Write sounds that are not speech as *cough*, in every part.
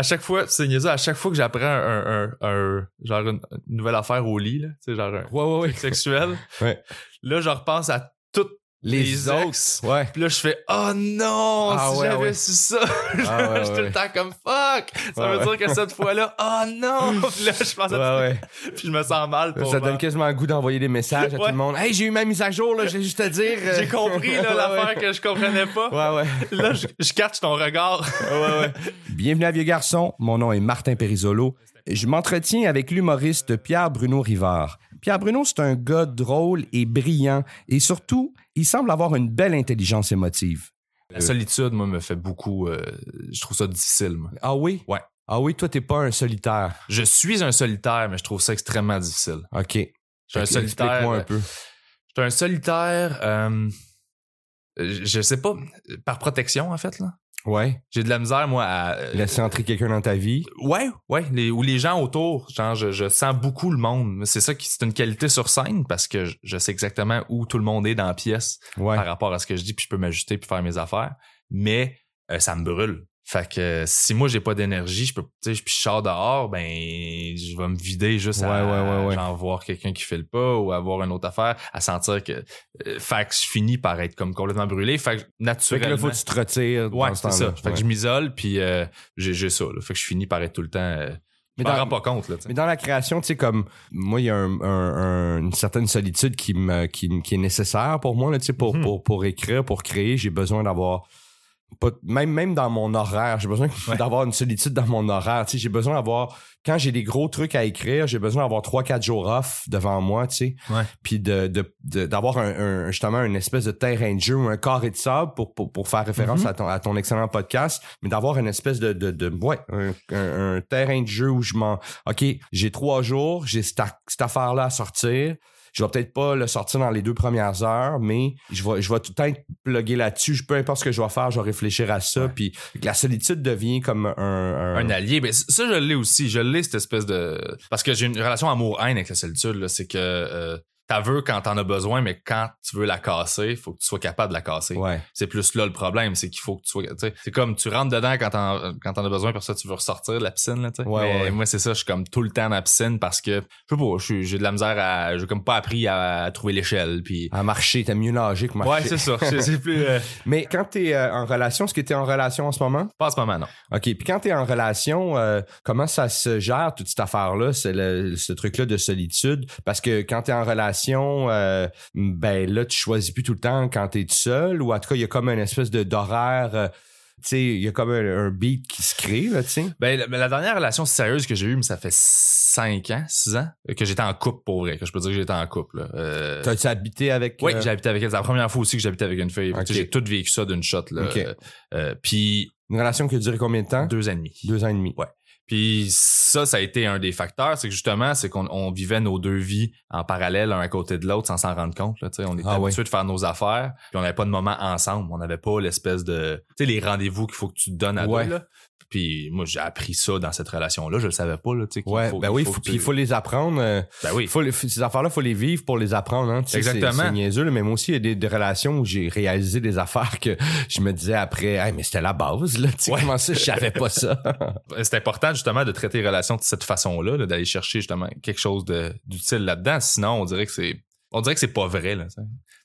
à chaque fois, c'est niaiseux, à chaque fois que j'apprends un, un, un- genre une, une nouvelle affaire au lit, là, genre un Ouais, ouais, ouais. sexuel, *laughs* Ouais. là, je repense à Les, les autres. Ouais. Puis là, je fais Oh non, Ah si ouais, j'avais ouais. su ça. *laughs* Ah je suis tout le temps comme fuck. Ça veut ouais. dire que cette fois-là, oh non. *laughs* Puis là, je pense à. *laughs* Puis je me sens mal pour Ça donne quasiment le goût d'envoyer des messages à tout le monde. Hey, j'ai eu ma mise à jour, là, j'ai juste à dire. euh, J'ai compris là, l'affaire que je comprenais pas. Ouais, ouais. Là, je, je catch ton regard. ouais, ouais. Bienvenue à Vieux Garçon. Mon nom est Martin Perisolo. Je m'entretiens avec l'humoriste Pierre-Bruno Rivard. Pierre-Bruno, c'est un gars drôle et brillant et surtout, il semble avoir une belle intelligence émotive. La solitude, moi, me fait beaucoup. euh, je trouve ça difficile. moi. Ah oui? Ouais. Ah oui, toi, t'es pas un solitaire. Je suis un solitaire, mais je trouve ça extrêmement difficile. OK. Je suis un solitaire. Explique-moi un peu. Je suis un solitaire. euh, je sais pas, par protection en fait là. Ouais. J'ai de la misère moi à. euh, Laisser entrer quelqu'un dans ta vie? Ouais, ouais, les, ou les gens autour, genre je, je sens beaucoup le monde. C'est ça qui c'est une qualité sur scène parce que je, je sais exactement où tout le monde est dans la pièce Ouais. par rapport à ce que je dis puis je peux m'ajuster puis faire mes affaires. Mais euh, ça me brûle. Fait que euh, si moi j'ai pas d'énergie, je peux tu sais je sors dehors, ben je vais me vider juste à Ouais, ouais, ouais, ouais. genre voir quelqu'un qui fait le pas ou avoir une autre affaire, à sentir que euh, fait que je finis par être comme complètement brûlé, fait que Fait que naturellement là, faut que tu te retires. Ouais, ce c'est ça. Fait que je m'isole puis euh, j'ai j'ai ça là. Fait que je finis par être tout le temps euh, Mais dans- rends pas compte là. Mais dans la création, tu sais, comme moi, il y a un- un- un- une certaine solitude qui me qui, qui est nécessaire pour moi, là, tu sais, pour, Mhm. pour, pour écrire, pour créer, j'ai besoin d'avoir pas, même, même dans mon horaire, j'ai besoin Ouais. d'avoir une solitude dans mon horaire. Tu sais, j'ai besoin d'avoir quand j'ai des gros trucs à écrire, j'ai besoin d'avoir trois quatre jours off devant moi, tu sais. Puis de, de, de- d'avoir un, un- justement une espèce de terrain de jeu ou un carré de sable pour, pour, pour faire référence Mhm. à, ton, à ton excellent podcast, mais d'avoir une espèce de, de, de ouais, un, un- un terrain de jeu où je m'en OK, j'ai trois jours, j'ai cette, cette affaire-là à sortir. Je vais peut-être pas le sortir dans les deux premières heures, mais je vais, je vais tout le temps être plugué là-dessus. Peu importe ce que je vais faire, je vais réfléchir à ça. Puis la solitude devient comme un... un- un allié. Ben, ça, je l'ai aussi. Je l'ai, cette espèce de... Parce que j'ai une relation amour-haine avec la solitude. là. C'est que euh, t'as veux quand t'en as besoin, mais quand tu veux la casser, faut que tu sois capable de la casser. Ouais. C'est plus là le problème, c'est qu'il faut que tu sois... C'est comme tu rentres dedans quand t'en, quand t'en as besoin, pour ça tu veux ressortir de la piscine. Là. Ouais, mais ouais, moi, c'est ça, je suis comme tout le temps dans la piscine parce que, je sais pas, j'ai de la misère à... J'ai comme pas appris à, trouver l'échelle. Puis... À marcher, t'as mieux nager que marcher. Ouais, c'est ça. C'est plus... euh, *laughs* Mais quand t'es euh, en relation, est-ce que t'es en relation en ce moment? Pas en ce moment, non. OK. Puis quand t'es en relation, euh, comment ça se gère, toute cette affaire-là, c'est le- ce truc-là de solitude? Parce que quand t'es en relation, euh, ben là, tu choisis plus tout le temps quand t'es tout seul, ou en tout cas, il y a comme une espèce de d'horaire, euh, tu sais, il y a comme un, un beat qui se crée, là, tu sais. Ben, la, la dernière relation sérieuse que j'ai eue, mais ça fait 5 ans, 6 ans, que j'étais en couple pour vrai, que je peux dire que j'étais en couple. Euh, T'as-tu habité avec... oui, euh, j'ai habité avec elle. C'est la première fois aussi que habité avec une fille. Tu J'ai tout vécu ça d'une shot. Là. Euh, puis une relation qui a duré combien de temps? deux ans et demi. Deux ans et demi. Ouais. Puis ça, ça a été un des facteurs, c'est que justement, c'est qu'on on vivait nos deux vies en parallèle, un à côté de l'autre, sans s'en rendre compte. Là, tu sais. on était Ah habitués de faire nos affaires, puis on n'avait pas de moment ensemble. On n'avait pas l'espèce de, tu sais, les rendez-vous qu'il faut que tu te donnes à Ouais. deux. Là. Puis moi, j'ai appris ça dans cette relation-là. Je le savais pas. Là, tu sais, Ouais, faut- ben oui, faut faut, tu- il faut les apprendre. euh, Ben oui. il faut les- ces affaires-là, faut les vivre pour les apprendre. Hein. Exactement. C'est niaiseux, là, mais moi aussi, il y a des, des relations où j'ai réalisé des affaires que je me disais après, hey, mais c'était la base, là. Tu sais, Ouais. comment ça, je savais pas ça? *laughs* c'est important justement de traiter les relations de cette façon-là, là, d'aller chercher justement quelque chose d'utile là-dedans. Sinon, on dirait que c'est, on dirait que c'est pas vrai là.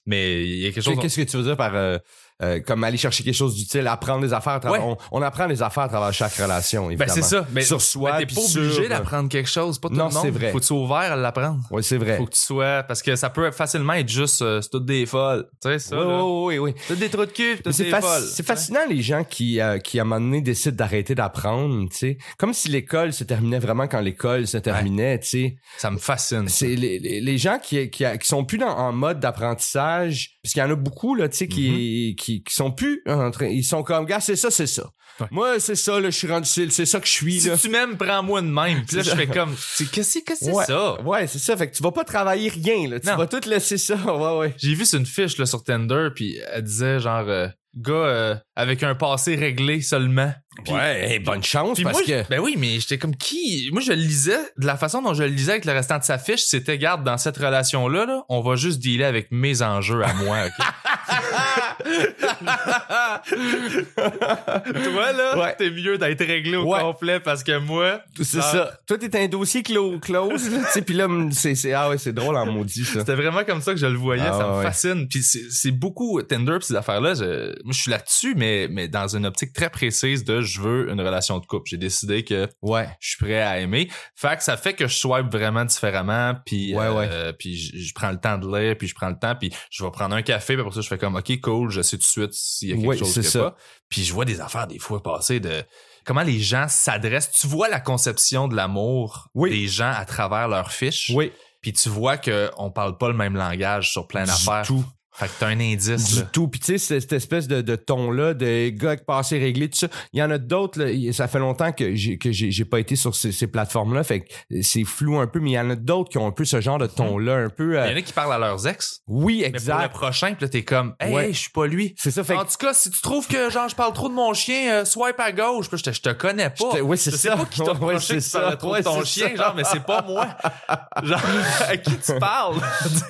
Mais il y a quelque chose. Qu'est-ce que tu veux dire par euh, euh, comme aller chercher quelque chose d'utile, apprendre des affaires à travers. Ouais. On, on apprend des affaires à travers chaque relation, Ben c'est ça. Mais sur soi, mais t'es pas sur- obligé d'apprendre quelque chose. Pas tout Non, le monde. c'est vrai. Faut que tu sois ouvert à l'apprendre. Oui, c'est vrai. Faut que tu sois parce que ça peut facilement être juste euh, c'est toutes des folles. Tu sais ça. Oui, là. oui, oui, oui. C'est des trous de cul, toutes C'est des faci- folles. c'est fascinant les gens qui, euh, qui à un moment donné décident d'arrêter d'apprendre, tu sais. Comme si l'école se terminait vraiment quand l'école se terminait, tu sais. Ça me fascine. C'est les, les, les gens qui, qui, qui sont plus dans, en mode d'apprentissage, parce qu'il y en a beaucoup, là, tu sais, qui, qui, qui sont plus en train, ils sont comme, gars, c'est ça, c'est ça. Ouais. Moi, c'est ça, là, je suis rendu, c'est c'est ça que je suis, là. Si tu m'aimes, prends-moi de même. Puis là, je fais comme, c'est- qu'est-ce que c'est ouais, ça? Ouais, c'est ça. Fait que tu vas pas travailler rien, là. Tu Non. vas tout laisser ça. *laughs* Ouais, ouais. J'ai vu sur une fiche là, sur Tinder, puis elle disait genre euh, gars euh, avec un passé réglé seulement. Ouais, bonne chance, parce moi, que. ben oui, mais j'étais comme qui Moi, je le lisais de la façon dont je le lisais avec le restant de sa fiche, c'était garde dans cette relation là, là on va juste dealer avec mes enjeux à moi. ok? *laughs* Toi, là, Ouais. t'es mieux d'être réglé au Ouais. complet parce que moi, C'est ça. Toi, t'es un dossier clo close, là, tu sais, puis là, c'est, ah ouais, c'est drôle en maudit, ça. C'était vraiment comme ça que je le voyais, Ah ça me fascine. Puis c'est beaucoup Tinder pis ces affaires-là. Je, moi, je suis là-dessus, mais mais dans une optique très précise de je veux une relation de couple. J'ai décidé que Ouais. je suis prêt à aimer. Fait que ça fait que je swipe vraiment différemment. Puis Ouais, euh, puis je, je prends le temps de lire, puis je prends le temps, puis je vais prendre un café. Puis après ça, je fais comme ok, cool, je sais tout de suite s'il y a quelque Ouais, chose c'est que ça. pas. Puis je vois des affaires des fois passer de comment les gens s'adressent. Tu vois la conception de l'amour Oui. des gens à travers leurs fiches. Oui. Puis tu vois que on parle pas le même langage sur plein d'affaires. Fait que t'as un indice. Du là. tout. Puis tu sais, c'est- cette espèce de, de ton-là, de gars avec passé réglé, tout ça. Il y en a d'autres, là, ça fait longtemps que j'ai que j'ai j'ai pas été sur ces, ces plateformes-là, fait que c'est flou un peu, mais il y en a d'autres qui ont un peu ce genre de ton-là, un peu... euh, Il y en a qui parlent à leurs ex. oui, Mais pour le exact. prochain, puis là, t'es comme, hey, Ouais. hey, je suis pas lui. C'est ça, fait en que... tout cas, si tu trouves que genre je parle trop de mon chien, euh, swipe à gauche. Puis je te, je te connais pas. Je te- ouais, c'est je sais ça. pas qui t'a Ouais, c'est que tu trop Ouais, de ton chien, ça. genre, mais c'est pas moi. *laughs* genre, à qui tu parles? *laughs*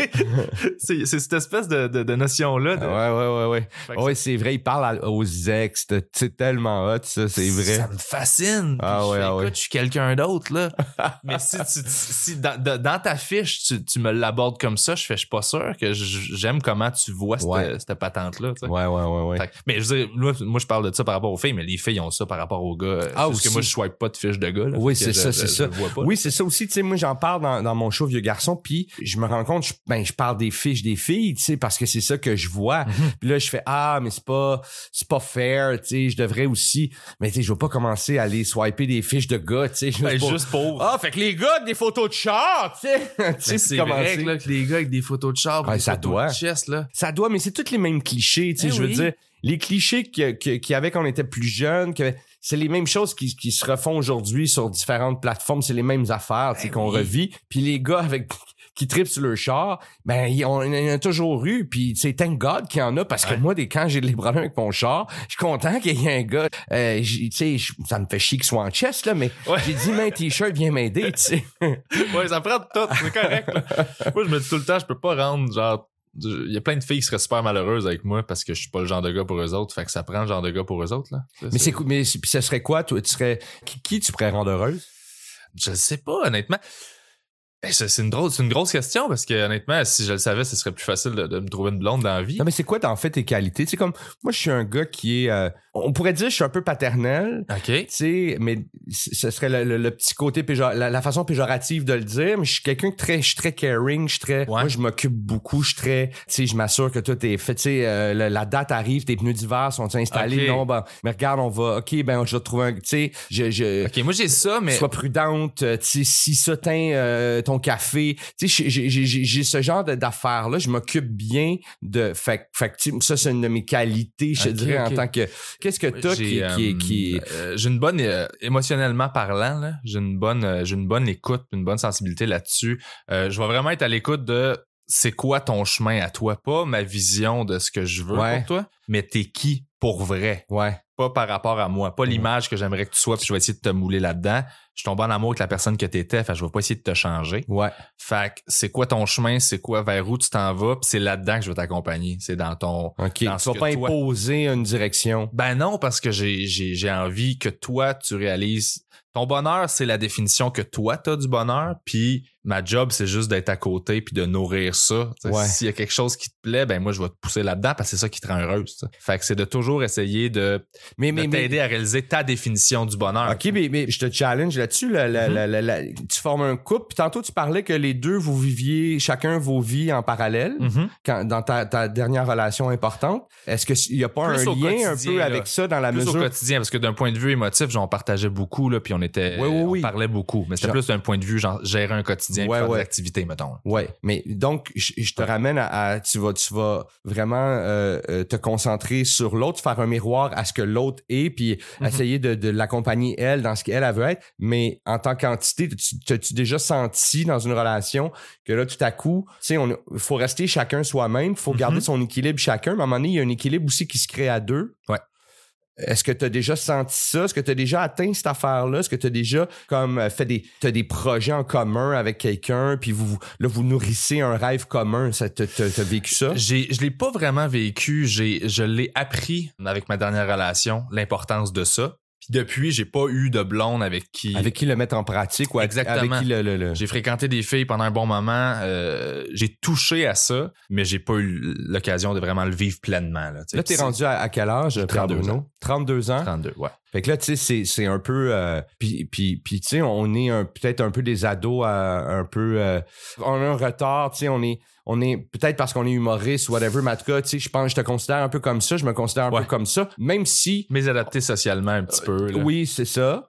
C'est, c'est cette espèce de, de, de notion-là. de- Ouais, ouais, ouais, ouais. Ouais, c'est vrai, il parle à- aux ex, c'est tellement hot, ça, c'est vrai. Ça me fascine. Ah je ouais, fais, ah écoute, ouais. je suis quelqu'un d'autre, là. *laughs* Mais si, tu, si dans, dans ta fiche, tu, tu me l'abordes comme ça, je fais, je suis pas sûr que j'aime comment tu vois cette, Ouais. cette patente-là. Ouais, ouais, ouais, ouais. Mais je veux dire, moi, moi, je parle de ça par rapport aux filles, mais les filles ont ça par rapport aux gars. Ah, Parce que moi, je swipe pas de fiche de gars. là. Oui, c'est ça, c'est ça. le vois pas. Oui, c'est ça aussi. Tu sais, moi, j'en parle dans, dans mon show Vieux Garçon, puis je me rends compte, je, ben, je parle des fiches des filles, tu sais, parce que c'est ça que je vois. Mhm. Puis là, je fais ah, mais c'est pas, c'est pas fair, tu sais, je devrais aussi. Mais tu sais, je veux pas commencer à aller swiper des fiches de gars, tu sais, juste, Ben, pour- juste pour. Ah, fait que les gars, avec des photos de char, tu sais, *laughs* sais, c'est vrai que, là, que les gars avec des photos de char, Ouais, des ça photos doit. de chest, là. Ça doit, mais c'est tous les mêmes clichés, tu sais, Eh je veux oui. dire. Les clichés que- que- qu'il y avait quand on était plus jeune, que c'est les mêmes choses qui, qui se refont aujourd'hui sur différentes plateformes, c'est les mêmes affaires, tu sais, Ben qu'on oui. revit. Puis les gars avec qui tripent sur le char, ben il y en a toujours eu, puis c'est thank God qu'il y en a parce que Ouais. moi, des quand j'ai les problèmes avec mon char, je suis content qu'il y ait un gars, euh, tu sais, ça me fait chier qu'il soit en chest là, mais Ouais. j'ai dit mais t-shirt viens m'aider, tu sais. *laughs* Ouais, ça prend de tout, c'est correct. là. moi, je me dis tout le temps, je peux pas rendre genre. Il y a plein de filles qui seraient super malheureuses avec moi parce que je suis pas le genre de gars pour eux autres. Fait que ça prend le genre de gars pour eux autres, là. Mais c'est cool, mais puis ça serait quoi, toi, tu serais qui, qui tu pourrais rendre heureuse? Je sais pas, honnêtement. Ben, c'est c'est une, c'est une grosse question parce que honnêtement, si je le savais, ce serait plus facile de, me trouver une blonde dans la vie. Non, mais c'est quoi, en fait, tes qualités? Tu sais, comme, moi, je suis un gars qui est, euh, on pourrait dire, je suis un peu paternel, OK. tu mais ce serait le, le- le petit côté péjor, la, la façon péjorative de le dire, mais je suis quelqu'un de très, je suis très caring, je suis très, moi, je m'occupe beaucoup, je suis très, tu sais, je m'assure que tout est fait, tu sais, euh, la, la date arrive, tes pneus d'hiver sont installés, Ok. non, ben, mais regarde, on va, ok, ben, je vais te trouver un, tu sais, je, je, OK, moi j'ai ça, mais. sois prudente, euh, tu sais, si ça teint euh, ton café, tu sais, j'ai- j'ai j'ai- j'ai ce genre de- d'affaires-là, je m'occupe bien de, fait, fait que, ça, c'est une de mes qualités, je dirais, en tant que, qu'est-ce que t'as qui, euh, qui, euh, j'ai une bonne euh, émotionnellement parlant là, j'ai une bonne euh, j'ai une bonne écoute, une bonne sensibilité là-dessus. Euh, je vais vraiment être à l'écoute de c'est quoi ton chemin à toi, pas ma vision de ce que je veux Ouais. pour toi, mais t'es qui? Pour vrai, ouais, pas par rapport à moi, pas l'image que j'aimerais que tu sois, puis je vais essayer de te mouler là-dedans. Je suis tombé en amour avec la personne que t'étais, fait je vais pas essayer de te changer. ouais, Fait que c'est quoi ton chemin, c'est quoi vers où tu t'en vas, puis c'est là-dedans que je vais t'accompagner, c'est dans ton ok. Dans tu vas pas toi- imposer une direction. Ben non, parce que j'ai, j'ai, j'ai envie que toi, tu réalises. Ton bonheur, c'est la définition que toi, t'as du bonheur. Puis ma job, c'est juste d'être à côté puis de nourrir ça. Ouais. S'il y a quelque chose qui te plaît, ben moi, je vais te pousser là-dedans parce que c'est ça qui te rend heureuse. Fait que c'est de toujours essayer de, Mais, de mais, mais, t'aider à réaliser ta définition du bonheur. OK, mais, mais je te challenge là-dessus. Mhm. la- tu formes un couple. Puis tantôt, tu parlais que les deux, vous viviez chacun vos vies en parallèle Mhm. quand, dans ta, ta dernière relation importante. Est-ce qu'il n'y a pas Plus un lien un peu là. avec ça dans la Plus au mesure... quotidien, parce que d'un point de vue émotif, j'en partageais beaucoup, là, puis on était, Oui, oui, oui. on parlait beaucoup. Mais c'était Genre- plus d'un point de vue, genre, gérer un quotidien, Ouais, faire ouais. mettons. Ouais, mais donc je, je te ramène à, à- tu vas tu vas vraiment euh, euh, te concentrer sur l'autre, faire un miroir à ce que l'autre est, puis Mhm. essayer de, de l'accompagner elle dans ce qu'elle elle veut être. Mais en tant qu'entité, tu- t'as-tu déjà senti dans une relation que là tout à coup, tu sais, on faut rester chacun soi-même, faut garder Mhm. son équilibre chacun. Mais à un moment donné, il y a un équilibre aussi qui se crée à deux. Ouais. Est-ce que tu as déjà senti ça? Est-ce que tu as déjà atteint cette affaire-là? Est-ce que tu as déjà comme euh, fait des t'as des projets en commun avec quelqu'un puis vous là vous nourrissez un rêve commun? T'as- t'as vécu ça? J'ai, je l'ai pas vraiment vécu. J'ai, je l'ai appris avec ma dernière relation, l'importance de ça. Puis depuis, j'ai pas eu de blonde avec qui. Avec qui le mettre en pratique ou Exactement. avec qui le, le- le- J'ai fréquenté des filles pendant un bon moment. euh, j'ai touché à ça, mais j'ai pas eu l'occasion de vraiment le vivre pleinement. Là, tu. Là, Puis rendu à, à quel âge, J'ai Pierre 32 Bruno? 32 ans? c'est 32, ouais. Fait que là, tu sais, c'est, un peu... euh, puis, puis, puis tu sais, on est peut-être un peu des ados un peu... euh, on a un retard, tu sais, on est... On est peut-être parce qu'on est humoriste ou whatever, mais en tout cas, tu sais, je pense, je te considère un peu comme ça, je me considère un Ouais. peu comme ça, même si, Mais adapté socialement un petit peu. là. oui, c'est ça,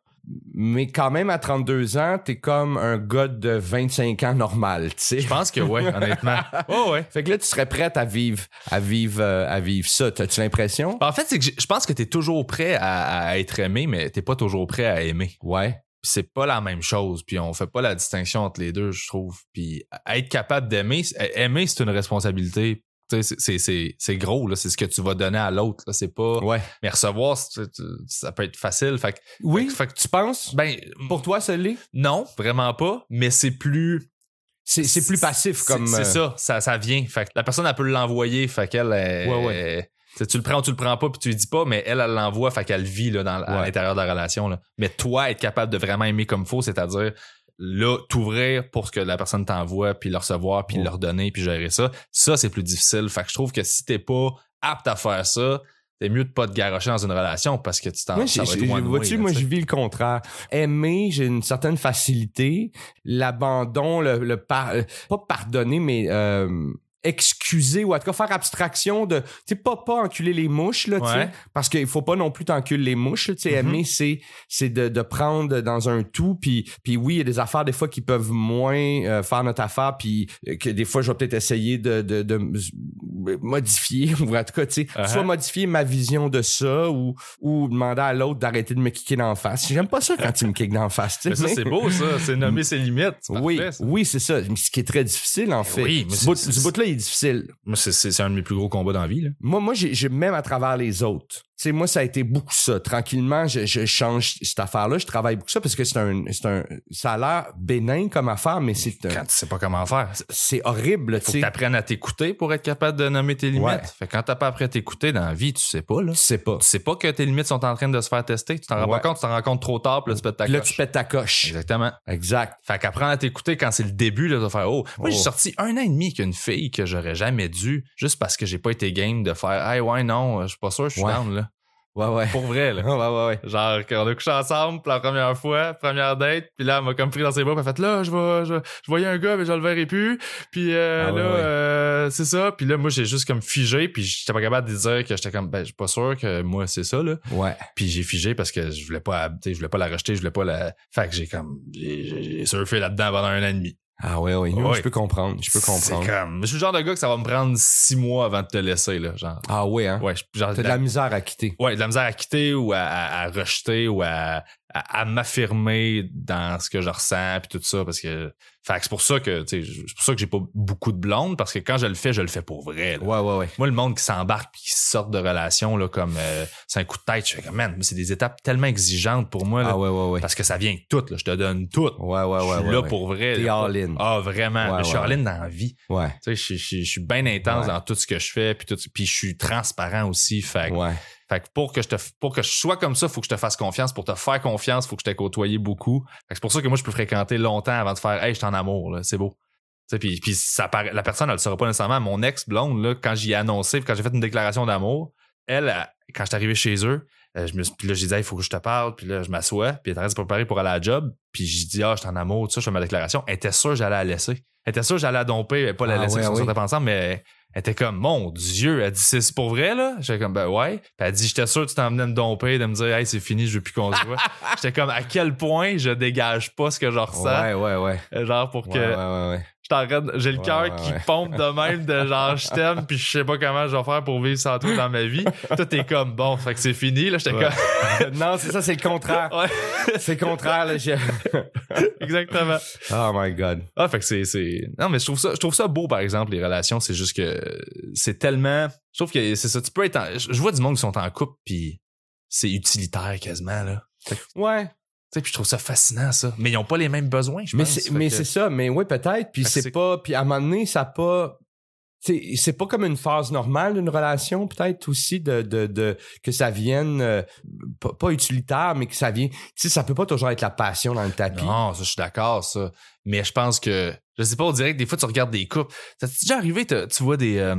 mais quand même à 32 ans, t'es comme un gars de 25 ans normal, tu sais. Je pense que ouais, *laughs* honnêtement. Oh ouais. Fait que là, tu serais prête à vivre, à vivre, euh, à vivre ça. T'as-tu l'impression? En fait, c'est que je pense que t'es toujours prêt à, à être aimé, mais t'es pas toujours prêt à aimer. Ouais. Puis c'est pas la même chose. Puis on fait pas la distinction entre les deux, je trouve. Puis être capable d'aimer, aimer, c'est une responsabilité. Tu sais, c'est- c'est- c'est c'est gros, là. C'est ce que tu vas donner à l'autre. C'est pas. Ouais. Mais recevoir, ça peut être facile. Fait que, Oui. fait que Tu penses? ben, Pour toi, ça l'est? non, vraiment pas. Mais c'est plus. C'est, plus passif comme. C'est euh, ça, ça, ça vient. Fait que la personne, elle peut l'envoyer. Fait qu'elle. elle- Ouais, ouais. elle- tu le prends ou tu le prends pas, puis tu lui dis pas, mais elle, elle l'envoie, fait qu'elle vit là, dans, à l'intérieur de la relation. Là. Mais toi, être capable de vraiment aimer comme faut, c'est-à-dire là, t'ouvrir pour ce que la personne t'envoie, puis le recevoir, puis Ouais. le redonner, puis gérer ça, ça, c'est plus difficile. Fait que je trouve que si t'es pas apte à faire ça, c'est mieux de pas te garocher dans une relation parce que tu t'en Moi, ça va être là, moi, tu sais. je vis le contraire. Aimer, j'ai une certaine facilité. L'abandon, le, le par- euh, pas pardonner, mais euh, excuser ou en tout cas faire abstraction de, tu sais, pas, pas enculer les mouches, là, tu sais, Ouais. parce qu'il faut pas non plus t'enculer les mouches, là, tu sais, Mhm. aimer, c'est, c'est de, de prendre dans un tout, puis, puis oui, il y a des affaires des fois qui peuvent moins euh, faire notre affaire, puis euh, que des fois, je vais peut-être essayer de, de, modifier, *laughs* ou en tout cas, tu sais, Uh-huh. soit modifier ma vision de ça, ou, ou demander à l'autre d'arrêter de me kicker d'en face. J'aime pas ça quand tu me kicks d'en face, tu Mais ça, c'est beau, ça. C'est *laughs* nommer ses limites. Oui, parfait, oui, c'est ça. Mais Ce qui est très difficile, en fait. oui, mais ce bout, bout-là, il est difficile. C'est- un de mes plus gros combats dans la vie. Moi, moi, j'ai- même à travers les autres. Tu sais, moi, ça a été beaucoup ça. Tranquillement, je, je change cette affaire-là. Je travaille beaucoup ça parce que c'est un, c'est un, ça a l'air bénin comme affaire, mais c'est, un- Quand tu sais pas comment faire. c'est horrible, tu Faut que sais. t'apprennes à t'écouter pour être capable de nommer tes limites. Ouais. Fait que quand t'as pas appris à t'écouter dans la vie, tu sais pas, là. Tu sais pas. Tu sais pas que tes limites sont en train de se faire tester. Tu t'en rends Ouais. pas compte, tu t'en rends compte trop tard, puis là, tu pètes ta Puis là, coche. tu pètes ta coche. Exactement. Exact. Fait qu'apprendre à t'écouter quand c'est le début, là, vas faire, oh. Moi, j'ai Oh. sorti un an et demi qu'une fille que j'aurais jamais dû, juste parce que j'ai pas été game de faire, hey, ouais, non, je suis pas sûr, je suis Ouais. down, là. Ouais, ouais. Pour vrai, là. *laughs* ouais, ouais, ouais. Genre, qu'on a couché ensemble pour la première fois, première date, puis là, elle m'a comme pris dans ses bras, puis elle a fait là, je vais, je, je voyais un gars, mais je le verrai plus, puis euh, Ah là, ouais. euh, c'est ça, puis là, moi, j'ai juste comme figé, puis j'étais pas capable de dire que j'étais comme, ben, je suis pas sûr que moi, c'est ça, là, Ouais. puis j'ai figé parce que je voulais pas, tu sais, je voulais pas la rejeter, je voulais pas la, fait que j'ai comme, j'ai surfé là-dedans pendant un an et demi. Ah ouais, ouais. Ouais. Je peux comprendre. Je peux comprendre. C'est comme, je suis le genre de gars que ça va me prendre six mois avant de te laisser, là, genre. Ah ouais, hein? Ouais, genre, T'as de la misère à quitter. ouais, de la misère à quitter ou à, à- à rejeter ou à, à, à m'affirmer dans ce que je ressens puis tout ça parce que fait que c'est pour ça que c'est pour ça que j'ai pas beaucoup de blondes parce que quand je le fais je le fais pour vrai là. Ouais, ouais, ouais. moi le monde qui s'embarque puis qui sort de relations là comme euh, c'est un coup de tête je fais comme man c'est des étapes tellement exigeantes pour moi là, Ah ouais, ouais, ouais. parce que ça vient tout là je te donne tout Ouais, ouais, je ouais. suis ouais, là pour vrai T'es all in. ah vraiment je suis all in dans la vie Ouais. tu sais je suis- je suis- je suis bien intense dans tout ce que je fais puis tout puis je suis transparent aussi fait que Ouais. Fait que pour que je te pour que je sois comme ça, faut que je te fasse confiance. Pour te faire confiance, faut que je t'ai côtoyé beaucoup. Fait que c'est pour ça que moi je peux fréquenter longtemps avant de faire Hey, je suis en amour, là, c'est beau. Puis, puis ça paraît- la personne, elle le saura pas nécessairement. Mon ex blonde, là, quand j'y ai annoncé, quand j'ai fait une déclaration d'amour, elle, elle, quand je suis arrivé chez eux, euh, je me puis là, j'ai dit, il faut que je te parle, puis là, je m'assois, puis elle était préparer pour aller à la job, puis j'ai dit, ah, je suis en amour, tout ça, je fais ma déclaration. Elle était sûre que j'allais la laisser. Elle était sûre que j'allais la domper, pas la Ah laisser, ouais, qu'on oui. ensemble, mais elle était comme, mon Dieu, elle dit, c'est pour vrai, là? J'étais comme, ben ouais. Puis elle dit, j'étais sûr que tu t'en venais me domper, de me dire, hey, c'est fini, je veux plus qu'on se voit. *laughs* J'étais comme, à quel point je dégage pas ce que je ressens, Ouais, ouais, ouais. genre pour Ouais, que ouais, ouais, ouais. J'ai le cœur ouais, qui ouais. pompe de même de genre je t'aime puis je sais pas comment je vais faire pour vivre sans toi dans ma vie. Toi t'es comme bon, fait que c'est fini là, j'étais comme *laughs* non, c'est ça, c'est le contraire. ouais, C'est le contraire, là. je- *laughs* exactement. Oh my God. Ah fait que c'est c'est non mais je trouve ça je trouve ça beau par exemple les relations, c'est juste que c'est tellement je trouve que c'est ça tu peux être en- je je vois du monde qui sont en couple puis c'est utilitaire quasiment, là. Ouais. Puis je trouve ça fascinant, ça. Mais ils ont pas les mêmes besoins, je Mais pense. c'est, mais que- c'est ça, mais oui, peut-être. Puis c'est pas. Puis à un moment donné, ça a pas. c'est pas comme une phase normale d'une relation, peut-être aussi, de, de, de que ça vienne euh, pas, pas utilitaire, mais que ça vienne. Tu sais, ça peut pas toujours être la passion dans le tapis. Non, ça, je suis d'accord, ça. Mais je pense que, je sais pas, on dirait que des fois, tu regardes des couples. Ça t'est déjà arrivé, tu vois des, euh,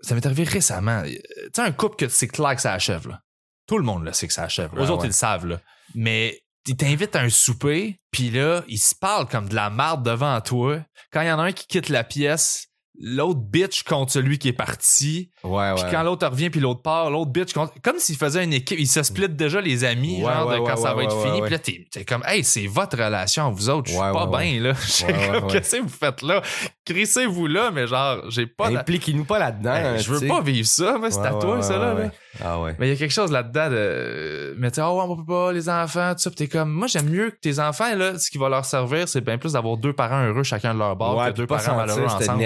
ça m'est arrivé récemment. Euh, Tu sais, un couple que c'est clair que ça achève, là. Tout le monde, là, sait que ça achève. Ouais, autres, ouais. ils le savent, là. Mais, ils t'invitent à un souper, puis là, ils se parlent comme de la marde devant toi. Quand il y en a un qui quitte la pièce, l'autre bitch contre celui qui est parti. Ouais, Puis quand l'autre revient puis l'autre part, l'autre bitch contre... comme s'il faisait une équipe, ils se split déjà les amis Ouais, genre de quand ça va être fini. Puis là t'es, t'es comme hey, c'est votre relation vous autres, je suis Ouais, pas bien là. *laughs* Comme, qu'est-ce que vous faites là? Crissez-vous là mais genre j'ai pas la- Impliquez-nous pas là-dedans. Hey, hein, je veux pas vivre ça, moi c'est à toi ça là. ouais. Ah ouais. Mais il y a quelque chose là-dedans de mais tu oh on peut pas les enfants tout ça, puis t'es comme moi j'aime mieux que tes enfants là ce qui va leur servir c'est bien plus d'avoir deux parents heureux chacun de leur bord que deux parents malheureux ensemble.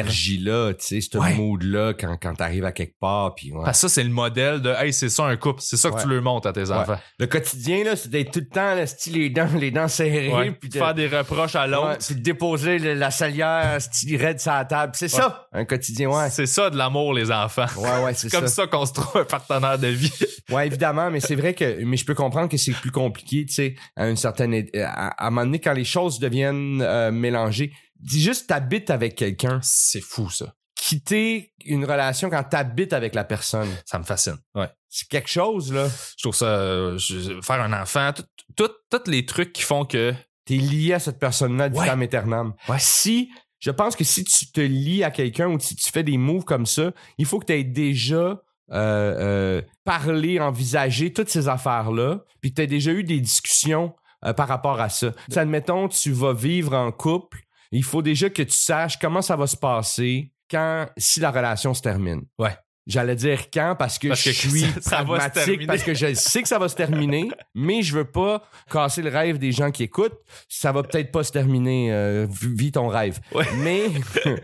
Là. tu sais, ce Ouais. mood-là quand, quand t'arrives à quelque part. Puis ouais. Parce que ça c'est le modèle de hey c'est ça un couple, c'est ça que Ouais. tu le montes à tes enfants. Le quotidien, là, c'est d'être tout le temps, là, style, les dents, les dents serrées, puis de faire des reproches à l'autre. puis de déposer le- la salière, style raide sur la table. C'est ça, un quotidien, ouais. C'est ça de l'amour, les enfants. Ouais, ouais, c'est *laughs* comme ça. ça, qu'on se trouve un partenaire de vie. *laughs* Ouais, évidemment, mais c'est vrai que, mais je peux comprendre que c'est plus compliqué, tu sais, à une certaine, à, à un moment donné, quand les choses deviennent euh, mélangées. Dis juste, t'habites avec quelqu'un. C'est fou, ça. Quitter une relation quand t'habites avec la personne. Ça me fascine. Ouais. C'est quelque chose, là. Je trouve ça, euh, je- faire un enfant, tous les trucs qui font que, T'es lié à cette personne-là du Ouais. temps éternel. Ouais. Si, je pense que si tu te lies à quelqu'un ou si tu fais des moves comme ça, il faut que tu aies déjà euh, euh, parlé, envisagé toutes ces affaires-là, puis que tu aies déjà eu des discussions euh, par rapport à ça. Si, admettons, tu vas vivre en couple, il faut déjà que tu saches comment ça va se passer quand, si la relation se termine. Ouais. J'allais dire quand parce que Parce je *laughs* suis ça- ça pragmatique, parce que je sais que ça va se terminer, mais je veux pas casser le rêve des gens qui écoutent. Ça va peut-être pas se terminer. Euh, vis ton rêve. Ouais. Mais *laughs*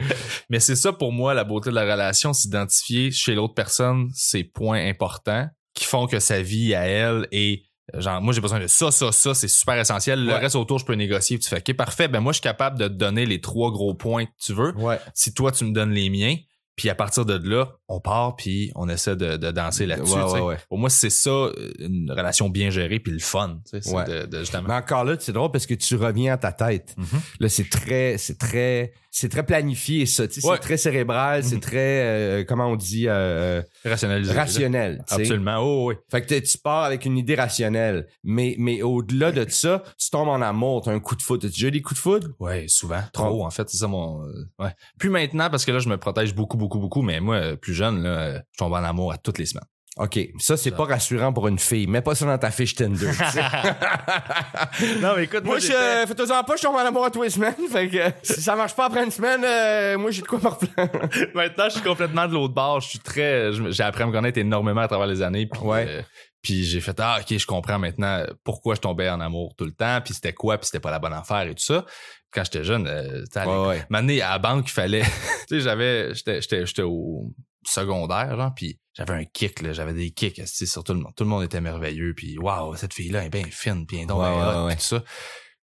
mais c'est ça pour moi, la beauté de la relation, s'identifier chez l'autre personne ces points importants qui font que sa vie à elle est genre moi j'ai besoin de ça ça ça c'est super essentiel. Le Ouais. reste autour je peux négocier tu fais ok parfait. Ben moi je suis capable de te donner les trois gros points que tu veux. Ouais, si toi tu me donnes les miens puis à partir de là on part puis on essaie de, de danser là-dessus Ouais, tu sais. ouais, ouais. pour moi c'est ça une relation bien gérée puis le fun de, de justement mais encore là, c'est drôle parce que tu reviens à ta tête. Mhm. Là, c'est très, c'est très, c'est très planifié ça. C'est très cérébral. C'est Mhm. très, euh, comment on dit, euh, rationaliser rationnel. absolument oh oui Fait que tu pars avec une idée rationnelle. Mais, mais au-delà de ça, tu tombes en amour. T'as un coup de foot. As-tu déjà des coups de foot? Ouais, souvent. Trop, en fait, c'est ça mon. euh, ouais. Plus maintenant, parce que là, je me protège beaucoup, beaucoup, beaucoup, mais moi, euh, plus jeune, là, euh, je tombe en amour à toutes les semaines. OK. Ça, c'est pas rassurant pour une fille. Mets pas ça dans ta fiche Tinder. *laughs* non, mais écoute, moi, je euh, fais-toi-en pas, je tombe en amour à tous les semaines. *laughs* Fait que si ça marche pas après une semaine, euh, moi, j'ai de quoi me replaindre. *laughs* maintenant, je suis complètement de l'autre bord. Je suis très. J'ai appris à me connaître énormément à travers les années. Puis, Ouais. euh, puis j'ai fait ah ok je comprends maintenant pourquoi je tombais en amour tout le temps puis c'était quoi? Puis c'était pas la bonne affaire et tout ça quand j'étais jeune euh, ouais. M'amener à la banque, il fallait. tu sais, j'avais. J'étais, j'étais, j'étais au secondaire, genre, puis j'avais un kick, là. J'avais des kicks, tu sais, sur tout le monde. Tout le monde était merveilleux, puis waouh, cette fille-là est bien fine, puis donc Ouais, tout ça.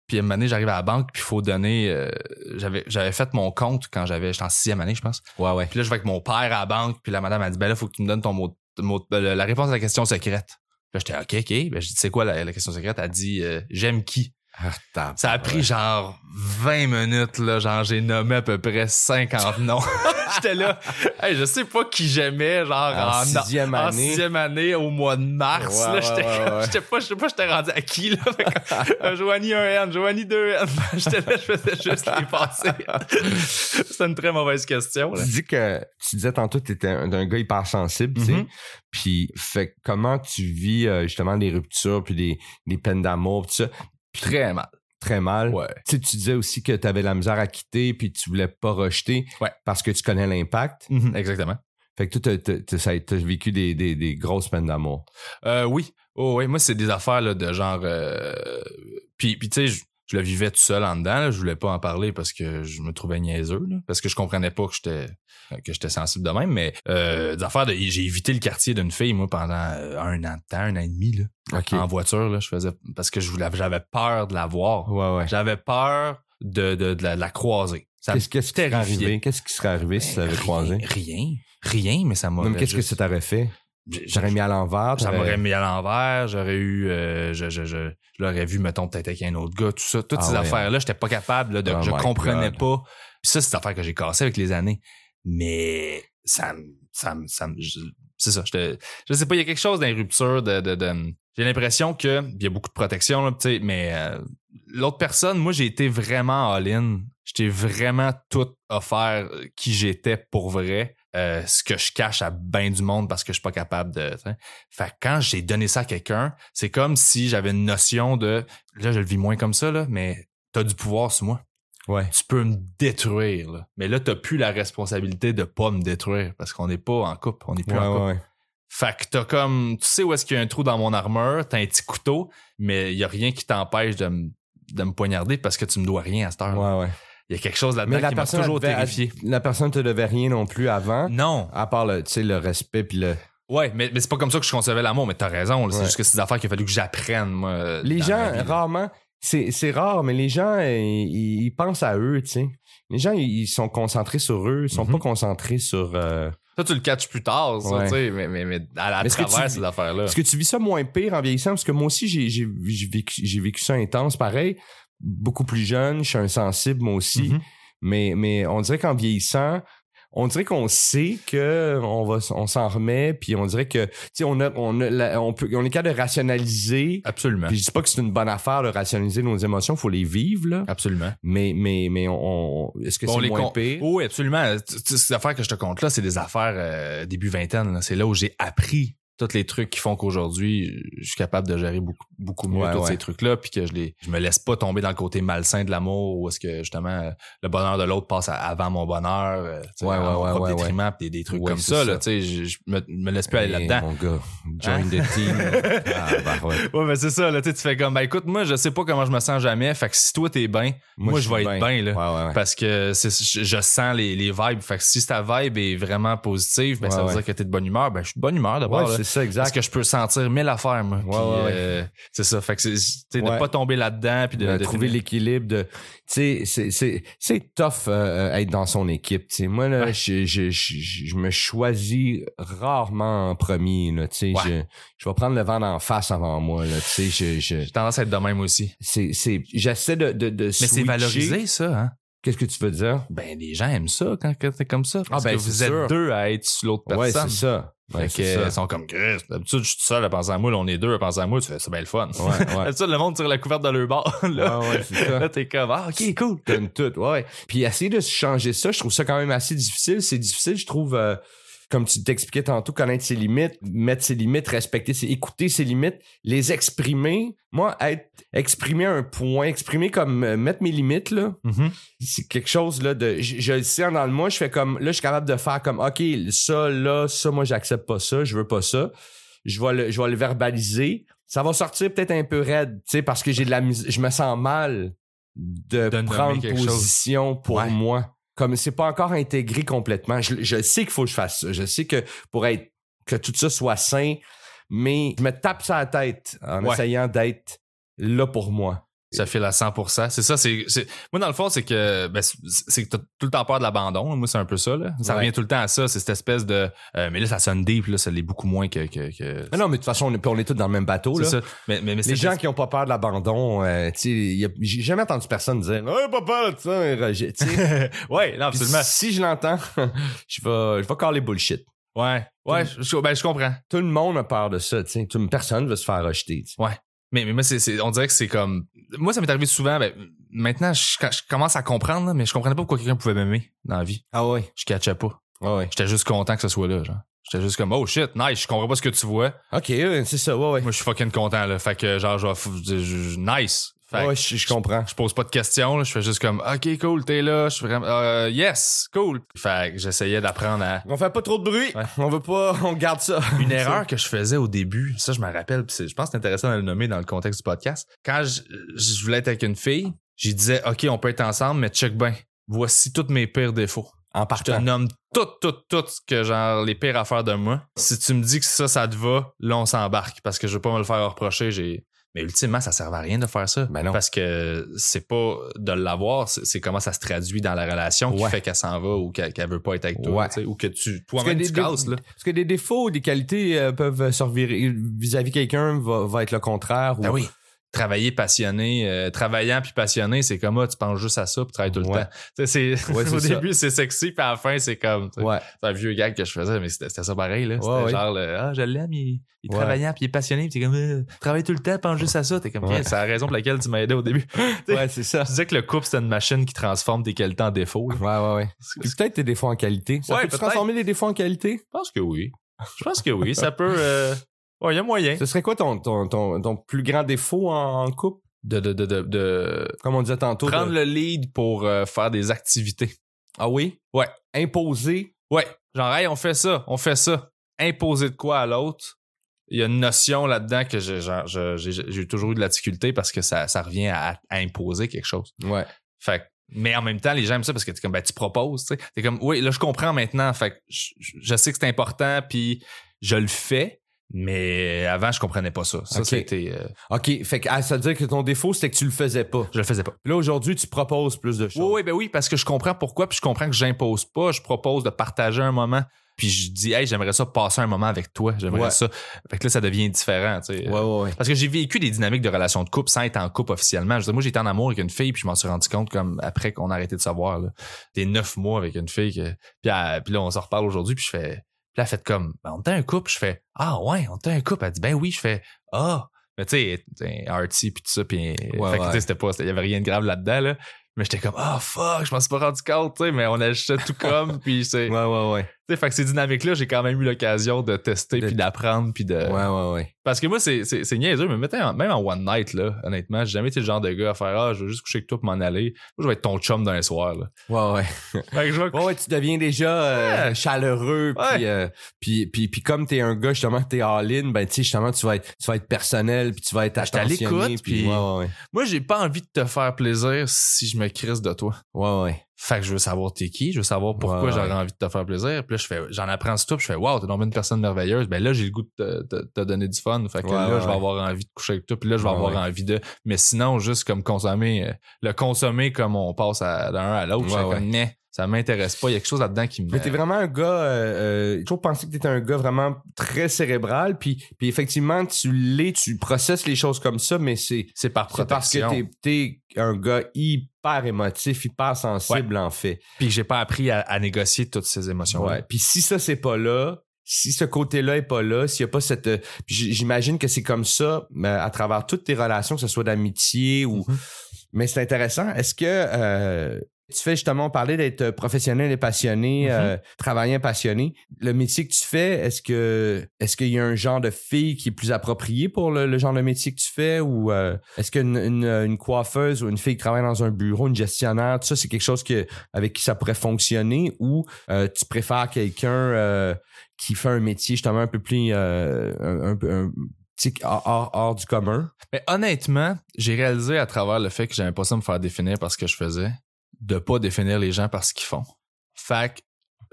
Puis à un moment donné, j'arrive à la banque, puis il faut donner. euh, j'avais, j'avais fait mon compte quand j'avais. J'étais en sixième année, je pense. Ouais, ouais. Puis là, je vais avec mon père à la banque, puis la madame a dit, ben là, faut que tu me donnes ton mot, mot- euh, la réponse à la question secrète. Puis là, j'étais, OK, OK. Ben, je dis, c'est quoi la, la question secrète? Elle dit, euh, j'aime qui? Ah. Ça a pris genre 20 minutes, là. Genre, j'ai nommé à peu près 50 *laughs* noms. *laughs* J'étais là. Hey, je sais pas qui j'aimais, genre, En en, sixième en année. sixième année, au mois de mars, Ouais, là. J'étais ouais, *laughs* pas, je sais pas, j'étais rendu à qui, là. Euh, Joanie un N, Joanie 2 N. J'étais là, je faisais juste les passer. C'était une très mauvaise question, là. Tu dis que tu disais tantôt que tu étais un, un gars hypersensible, tu sais. Mhm. Puis, fait comment tu vis euh, justement des ruptures puis des, des peines d'amour, tout ça, Très mal. très mal. Ouais. Tu sais, tu disais aussi que tu avais la misère à quitter puis tu voulais pas rejeter Ouais. parce que tu connais l'impact. Mhm, Exactement. Fait que toi, ça- t'as vécu des, des, des grosses peines d'amour. Euh, oui. Oh, oui. Moi, c'est des affaires là, de genre. Euh... Puis, puis tu sais, je le vivais tout seul en dedans. là. Je voulais pas en parler parce que je me trouvais niaiseux, là, parce que je comprenais pas que j'étais que j'étais sensible de même. Mais euh, des affaires de, j'ai évité le quartier d'une fille moi pendant euh, un an de temps, un an et demi là, en voiture. Là, je faisais parce que je voulais, j'avais peur de la voir. Ouais, ouais. J'avais peur de, de, de la, de la croiser. Qu'est-ce qui serait arrivé? Qu'est-ce qui serait arrivé si ça avait rien, croisé? Rien, rien, mais ça m'a. Même qu'est-ce que ça t'aurait fait? J'aurais mis à l'envers. ça m'aurait mis à l'envers, j'aurais eu, euh, je, je, je, je l'aurais vu, mettons, peut-être avec un autre gars, tout ça. Toutes Ah ces ouais, affaires-là, j'étais pas capable, là, de, Oh je comprenais God. pas. Puis ça, c'est des affaires que j'ai cassées avec les années. Mais ça me, ça ça c'est ça, je sais pas, il y a quelque chose dans les ruptures de, de, de- j'ai l'impression que, il y a beaucoup de protection, là, mais euh, l'autre personne, moi, j'ai été vraiment all-in. J'étais vraiment tout offert euh, qui j'étais pour vrai. Euh, ce que je cache à bien du monde parce que je suis pas capable de. Fait que quand j'ai donné ça à quelqu'un, c'est comme si j'avais une notion de. Là, je le vis moins comme ça, là, mais t'as du pouvoir sur moi. Ouais. Tu peux me détruire. Là. Mais là, t'as plus la responsabilité de pas me détruire parce qu'on n'est pas en couple. On n'est plus Ouais, en couple. ouais, ouais. Fait que t'as comme. Tu sais où est-ce qu'il y a un trou dans mon armure, t'as un petit couteau, mais il y a rien qui t'empêche de me de me poignarder parce que tu me dois rien à cette heure. Ouais, ouais. Il y a quelque chose là-dedans la qui m'a toujours devait- terrifié. la personne te devait rien non plus avant. Non. À part le, tu sais, le respect puis le. Ouais, mais, mais c'est pas comme ça que je concevais l'amour, mais t'as raison. C'est juste que c'est des affaires qu'il a fallu que j'apprenne, moi. Les gens, rarement, c'est, rare, mais les gens, euh, ils, ils pensent à eux, tu sais. Les gens, ils sont concentrés sur eux, ils sont Mhm. pas concentrés sur. euh, Ça, tu le catches plus tard, ça, Ouais. tu sais, mais, mais, mais à, Mais que travers tu- ces affaires-là. Est-ce que tu vis ça moins pire en vieillissant? Parce que moi aussi, vécu, j'ai vécu ça intense, pareil. Beaucoup plus jeune, je suis insensible, moi aussi. Mhm. Mais, mais on dirait qu'en vieillissant, on dirait qu'on sait que on va, on s'en remet, puis on dirait que, tu on a, on a, la- on peut, on est capable de rationaliser. Absolument. Puis je dis pas que c'est une bonne affaire de rationaliser nos émotions, faut les vivre là. Absolument. Mais, mais, mais on, on- est-ce que Bon, c'est moins pire? Oui, absolument. Ces affaires que je te compte là, c'est des affaires euh, début vingtaine. C'est là où j'ai appris tous les trucs qui font qu'aujourd'hui, je suis capable de gérer beaucoup, beaucoup mieux Ouais, tous ouais. ces trucs-là, puis que je les, je me laisse pas tomber dans le côté malsain de l'amour, où est-ce que justement le bonheur de l'autre passe avant mon bonheur, euh, Ouais, ouais, mon ouais, propre ouais, détriment, des, des trucs comme ça. ça. Là, tu sais, je, je me, me laisse plus aller là-dedans. Mon gars, join Hein? the team. *laughs* ah, bah, ouais. Mais c'est ça, là, tu sais, tu fais comme, ben écoute, moi, je sais pas comment je me sens jamais, fait que si toi t'es bien, moi, je vais être bien, là. Parce que je, je sens les, les vibes. Fait que si ta vibe est vraiment positive, ben, ça veut dire que t'es de bonne humeur. Ben, je suis de bonne humeur d'abord. Ça, parce exact. que je peux sentir mille affaires, moi. Ouais, ouais, ouais. euh, c'est ça. Fait que c'est, de pas tomber là-dedans puis de, de de trouver l'équilibre de tu sais c'est c'est c'est tough euh, euh, être dans son équipe tu sais moi là je, je, je, je me choisis rarement en premier là tu sais je je vais prendre le vent d'en face avant moi là tu sais J'ai tendance à être de même aussi. c'est c'est j'essaie de de, de Mais c'est valorisé, ça, hein? Qu'est-ce que tu veux dire? Ben, les gens aiment ça quand, quand t'es comme ça. Parce ben, que vous êtes sûr. deux à être sur l'autre ouais personne. c'est ça ouais, Fait c'est que, ça. ils sont comme Chris. D'habitude, je suis tout seul à penser à moi. Là, on est deux à penser à moi. Tu fais, c'est bien le fun. ouais ouais *laughs* D'habitude, le monde tire la couverte de leur bar. *laughs* Là, Ouais, ouais, c'est ça. là t'es comme, ah, ok, cool. donne tout, ouais. Puis essayer de changer ça, je trouve ça quand même assez difficile. C'est difficile, je trouve, euh, comme tu t'expliquais tantôt, connaître ses limites, mettre ses limites, respecter ses, écouter ses limites, les exprimer. Moi, être, exprimer un point, exprimer comme euh, mettre mes limites, là, Mhm. c'est quelque chose, là, de, je, je le sais dans le moi, je fais comme, là, je suis capable de faire comme, OK, ça, là, ça, moi, j'accepte pas ça, je veux pas ça. Je vais le, je vais le verbaliser. Ça va sortir peut-être un peu raide, tu sais, parce que j'ai de la je me sens mal de, prendre chose. position pour Ouais. moi. Comme c'est pas encore intégré complètement. Je, je sais qu'il faut que je fasse ça. Je sais que pour être que tout ça soit sain, mais je me tape ça la tête en Ouais. essayant d'être là pour moi. Ça file à 100%. C'est ça, c'est, moi dans le fond, c'est que, ben, c'est- que t'as tout le temps peur de l'abandon. Moi, c'est un peu ça, là. Ça Ouais. revient tout le temps à ça. C'est cette espèce de, euh, mais là, ça sonne deep, là. Ça l'est beaucoup moins que, que, que- Ah non, mais de toute façon, on est, on est tous dans le même bateau. Là. ça. Mais, mais, mais Les gens qui ont pas peur de l'abandon, euh, tu sais, j'ai jamais entendu personne dire Ouais, pas peur de ça, Roger. Tu sais, *laughs* ouais, non, absolument. si je l'entends, *laughs* je vais, je vais caler bullshit. Ouais, ouais, je, ben, je comprends. Tout le monde a peur de ça, tu sais. Personne veut se faire rejeter. tu sais. Mais, mais moi, c'est, c'est- on dirait que c'est comme, moi, ça m'est arrivé souvent, ben, maintenant, je, je commence à comprendre, là, mais je comprenais pas pourquoi quelqu'un pouvait m'aimer dans la vie. Ah ouais. Je catchais pas. Ah ouais. J'étais juste content que ce soit là, genre. J'étais juste comme, oh shit, nice, je comprends pas ce que tu vois. OK, c'est ça, ouais, ouais. Moi, je suis fucking content, là. Fait que, genre, je vais je- nice. Fait Ouais, je, je comprends. je pose pas de questions, là. je fais juste comme OK, cool, t'es là, je suis vraiment euh, yes, cool. Fait que j'essayais d'apprendre à On fait pas trop de bruit. Ouais. On veut pas, on garde ça. *laughs* une erreur que je faisais au début, ça je me rappelle, pis c'est- je pense que c'est intéressant de le nommer dans le contexte du podcast. Quand je, je voulais être avec une fille, j'y disais OK, on peut être ensemble, mais check bien. Voici tous mes pires défauts. En Je te partant. nomme tout, tout, tout ce que genre les pires affaires de moi. Si tu me dis que ça, ça te va, là on s'embarque parce que je veux pas me le faire reprocher. J'ai mais ultimement, ça servait à rien de faire ça. Ben non. Parce que c'est pas de l'avoir, c'est comment ça se traduit dans la relation qui Ouais. fait qu'elle s'en va ou qu'elle veut pas être avec toi. Ouais. tu sais, Ou que tu Parce que toi-même des- tu casses. Là. Parce que des défauts des qualités euh, peuvent se revirer vis-à-vis quelqu'un va, va être le contraire. ou- Ben oui. Travailler passionné, euh, travaillant puis passionné, c'est comme ah, tu penses juste à ça puis tu travailles tout le Ouais. temps. Tu c'est *laughs* Ouais, c'est au ça. début c'est sexy puis à la fin c'est comme tu Ouais. c'est un vieux gag que je faisais mais c'était c'était ça pareil là. C'était genre le, ah je l'aime, il, il est travaillant puis il est passionné puis t'es comme euh, travaille tout le temps, pense juste à ça. T'es comme c'est la raison pour laquelle tu m'as aidé au début. *laughs* Ouais, c'est ça. Je disais que le couple c'était une machine qui transforme tes qualités en défauts. là. Ouais, ouais, ouais. Puis peut-être tes défauts en qualité. Ça Ouais, peut peut-être. transformer les défauts en qualité? Je pense que oui. Je pense que oui, ça peut. euh, Ouais, il y a moyen. Ce serait quoi ton, ton, ton, ton plus grand défaut en, en couple? De, de, de, de, de Comme on disait tantôt. de- prendre le lead pour euh, faire des activités. Ah oui? Ouais. Imposer? Ouais, genre, hey, on fait ça, on fait ça. Imposer de quoi à l'autre? Il y a une notion là-dedans que j'ai, genre, je- j'ai, j'ai toujours eu de la difficulté parce que ça, ça revient à, à imposer quelque chose. Ouais. Fait que- mais en même temps, les gens aiment ça parce que t'es comme, ben, tu proposes, tu sais. T'es comme, oui, là, je comprends maintenant. Fait que je, je sais que c'est important, puis je le fais, mais avant, je comprenais pas ça. Ça, Ok. c'était, euh, OK. Fait que, ah, ça veut dire que ton défaut, c'était que tu le faisais pas. je le faisais pas. Puis là, aujourd'hui, tu proposes plus de choses. Oui, oui, ben oui, parce que je comprends pourquoi, puis je comprends que j'impose pas. Je propose de partager un moment, puis je dis, hey, j'aimerais ça passer un moment avec toi. J'aimerais Ouais. ça. Fait que là, ça devient différent, tu sais. Ouais, ouais, ouais. Parce que j'ai vécu des dynamiques de relations de couple sans être en couple officiellement. Je veux dire, moi, j'étais en amour avec une fille, puis je m'en suis rendu compte comme après qu'on a arrêté de savoir. Là. Des neuf mois avec une fille. Que, puis, elle- puis là, on s'en reparle aujourd'hui, puis je fais. Puis là, elle fait comme, ben, on était un couple. Je fais, ah ouais, on était un couple. Elle dit, ben oui. Je fais, ah. Mais tu sais, arty, puis tout ça. Puis, tu ouais. sais, c'était pas, il y avait rien de grave là-dedans, là. Mais j'étais comme, ah fuck, je m'en suis pas rendu compte, tu sais, mais on achetait tout comme, *laughs* puis c'est. Ouais, ouais, ouais. Tu sais, fait que ces dynamiques-là, j'ai quand même eu l'occasion de tester, De- puis d'apprendre, puis de. Ouais, ouais, ouais. Parce que moi, c'est, c'est, c'est niaiseux, mais même en one night, là, honnêtement, j'ai jamais été le genre de gars à faire Ah, je veux juste coucher avec toi pour m'en aller. Moi, je vais être ton chum d'un soir. Là. Ouais, ouais. *laughs* Fait que je vais Ouais, ouais, tu deviens déjà euh, Ouais. chaleureux, Ouais. puis, euh, puis, puis, puis comme t'es un gars, justement, t'es all-in, ben, tu sais, justement, tu vas être, tu vas être personnel, puis tu vas être à attentionné, l'écoute, puis puis- ouais, ouais, ouais. Moi, j'ai pas envie de te faire plaisir si je me crisse de toi. Ouais, ouais. Fait que je veux savoir t'es qui, je veux savoir pourquoi Ouais, j'aurais envie de te faire plaisir. Puis là, je fais, j'en apprends tout, puis je fais, wow, t'es donc une personne merveilleuse. Ben là, j'ai le goût de te, te- te donner du fun. Fait que Ouais, là, ouais, je vais avoir envie de coucher avec toi, puis là, je vais avoir envie de. Mais sinon, juste comme consommer, euh, le consommer comme on passe d'un à l'autre, ça m'intéresse pas. Il y a quelque chose là-dedans qui me. Mais t'es vraiment un gars, euh, euh, j'ai toujours pensé que t'étais un gars vraiment très cérébral, puis, puis effectivement, tu l'es, tu processes les choses comme ça, mais c'est, C'est par c'est parce que protection. t'es, t'es un gars hyper émotif, hyper sensible, en fait. Puis que j'ai pas appris à, à négocier toutes ces émotions. Ouais. Puis si ça, c'est pas là, si ce côté-là est pas là, s'il y a pas cette... euh, J'imagine que c'est comme ça mais à travers toutes tes relations, que ce soit d'amitié ou... Mhm. Mais c'est intéressant. Est-ce que... euh, tu fais justement parler d'être professionnel et passionné, euh, travaillant passionné. Le métier que tu fais, est-ce que est-ce qu'il y a un genre de fille qui est plus approprié pour le, le genre de métier que tu fais ou euh, est-ce qu'une une, une coiffeuse ou une fille qui travaille dans un bureau, une gestionnaire, tout ça c'est quelque chose que avec qui ça pourrait fonctionner ou euh, tu préfères quelqu'un euh, qui fait un métier justement un peu plus euh, un, un un, hors, du commun? Mais honnêtement, j'ai réalisé à travers le fait que j'aimais pas ça me faire définir par ce que je faisais, de pas définir les gens par ce qu'ils font. Fait que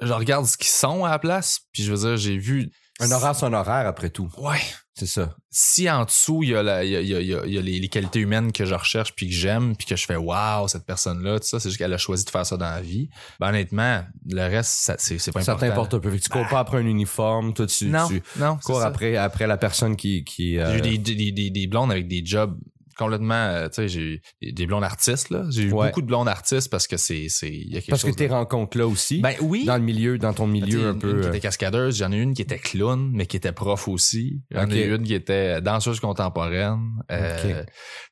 je regarde ce qu'ils sont à la place, puis je veux dire, j'ai vu. Un horaire, c'est un horaire après tout. Ouais. C'est ça. Si en dessous, il y a, la, il y a, il y a- il y a- il y a les, les qualités humaines que je recherche puis que j'aime puis que je fais waouh, cette personne-là, tout ça, c'est juste qu'elle a choisi de faire ça dans la vie. Ben honnêtement, le reste, ça, c'est, pas Ça important. t'importe un peu. Fait que tu cours pas après un uniforme, toi tu, Non, tu non, cours ça. après, après la personne qui... qui euh, J'ai eu des, des, des, des blondes avec des jobs complètement, euh, tu sais, j'ai eu des blondes artistes, là. J'ai eu Ouais. beaucoup de blondes artistes parce que c'est, c'est, il y a quelque parce que chose. tes rencontres là aussi, Ben oui. dans le milieu, dans ton milieu T'sais, un une- peu... Une qui euh, était cascadeuse, j'en ai une qui était clown, mais qui était prof aussi. J'en ai une qui était danseuse contemporaine. Euh,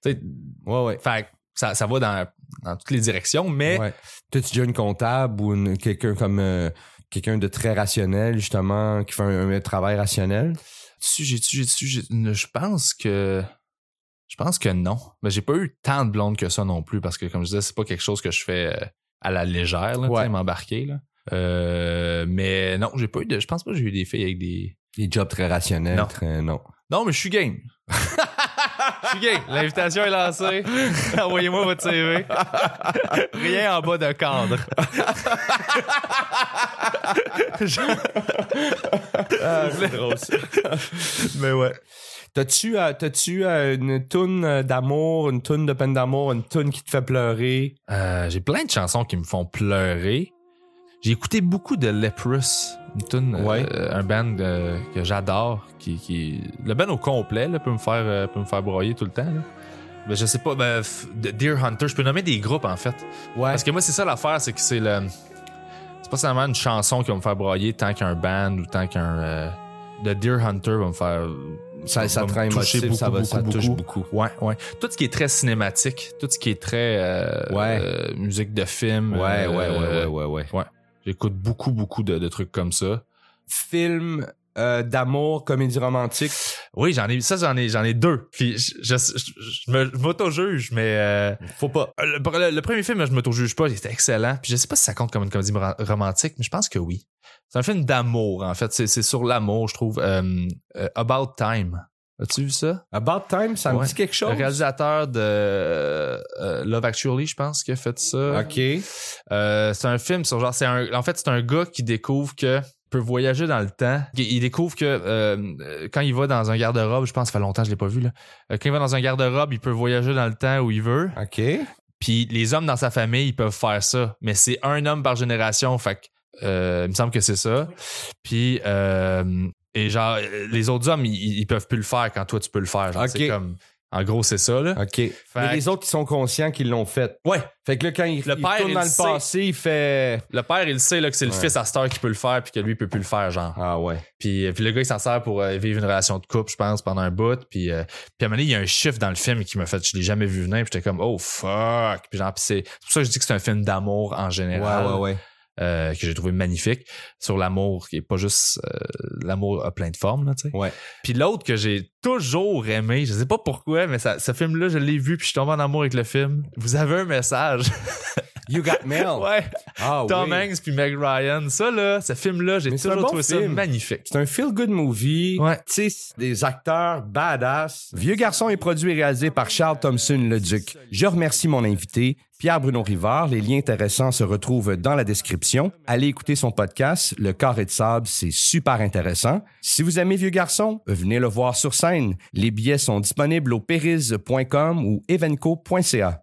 tu sais, ouais, ouais. fait que ça, ça va dans, dans toutes les directions, mais ouais. T'as-tu déjà une comptable ou quelqu'un comme... euh, quelqu'un de très rationnel, justement, qui fait un, un travail rationnel? tu j'ai-tu, j'ai-tu, j'ai- je pense que Je pense que non. Mais j'ai pas eu tant de blondes que ça non plus parce que, comme je disais, c'est pas quelque chose que je fais euh, à la légère, là, Ouais. m'embarquer. Là. Euh, mais non, j'ai pas eu de. Je pense pas que j'ai eu des filles avec des. Des jobs très rationnels. Non. très- non. Non, mais je suis game. *laughs* Je suis game. L'invitation est lancée. *laughs* Envoyez-moi votre CV. Rien en bas de cadre. *laughs* Ah, c'est drôle, mais ouais. T'as-tu, euh, t'as-tu euh, une toune euh, d'amour, une toune de peine d'amour, une toune qui te fait pleurer? Euh, j'ai plein de chansons qui me font pleurer. J'ai écouté beaucoup de Leprous, une Ouais. un band que j'adore, qui, qui le band au complet là, peut me faire peut me faire broyer tout le temps. Là. Mais je sais pas, ben, Deer Hunter, je peux nommer des groupes en fait. Ouais. Parce que moi c'est ça l'affaire, c'est que c'est le c'est pas seulement une chanson qui va me faire broyer tant qu'un band ou tant qu'un de Deer Hunter va me faire ça, ça toucher émotif, ça, va, beaucoup, ça beaucoup, touche beaucoup. beaucoup. Ouais, ouais. Tout ce qui est très cinématique, tout ce qui est très euh, Ouais. euh, musique de film. Ouais, euh, ouais, ouais, ouais, ouais, ouais. J'écoute beaucoup, beaucoup de, de trucs comme ça. Film euh, d'amour, comédie romantique? Oui, j'en ai ça, j'en ai, j'en ai deux. Puis je, je, je- m'auto-juge, mais euh, Faut pas. le, le- le premier film, je m'auto-juge pas, il était excellent. Puis je sais pas si ça compte comme une comédie ro- romantique, mais je pense que oui. C'est un film d'amour, en fait. C'est, c'est sur l'amour, je trouve. Euh, euh, About Time. As-tu vu ça? About Time, ça me dit quelque chose? Le réalisateur de euh, euh, Love Actually, je pense, qui a fait ça. OK. Euh, c'est un film sur genre c'est un en fait c'est un gars qui découvre que peut voyager dans le temps. Il découvre que euh, euh, quand il va dans un garde-robe, je pense ça fait longtemps que je l'ai pas vu là. Euh, quand il va dans un garde-robe, il peut voyager dans le temps où il veut. OK. Puis les hommes dans sa famille, ils peuvent faire ça, mais c'est un homme par génération, fait que euh, il me semble que c'est ça. Puis euh, et genre les autres hommes, ils, ils peuvent plus le faire quand toi tu peux le faire. Genre, Ok. C'est comme en gros c'est ça là. OK. Mais les autres qui sont conscients qu'ils l'ont fait. Ouais. Fait que là, quand il, Le il père, retourne il dans le le sait. passé, il fait... Le père, il sait là, que c'est le Ouais. fils à cette heure qui peut le faire puis que lui il peut plus le faire genre. Ah ouais. Puis, puis le gars, il s'en sert pour euh, vivre une relation de couple, je pense, pendant un bout. Puis, euh, puis à un moment donné, il y a un chiffre dans le film qui m'a fait, je l'ai jamais vu venir. Puis j'étais comme, oh fuck. Puis genre, puis c'est c'est pour ça que je dis que c'est un film d'amour en Ouais, général. ouais, ouais. Euh, que j'ai trouvé magnifique. Sur l'amour, qui est pas juste euh, l'amour a plein de formes, là, tu sais. Ouais. Puis l'autre que j'ai toujours aimé, je sais pas pourquoi, mais ça, ce film-là, je l'ai vu, puis je suis tombé en amour avec le film. Vous avez un message. *laughs* You Got *laughs* Mail. ouais. Ah Tom oui. Hanks puis Meg Ryan. Ça, là, ce film-là, j'ai toujours bon trouvé ça magnifique. C'est un feel-good movie. Ouais. Tu sais, des acteurs badass. Vieux garçon est produit et réalisé par Charles Thompson le Duc. Je remercie mon invité, Pierre-Bruno Rivard. Les liens intéressants se retrouvent dans la description. Allez écouter son podcast, Le Carré de sable, c'est super intéressant. Si vous aimez Vieux garçon, venez le voir sur scène. Les billets sont disponibles au périse.com ou evenco.ca.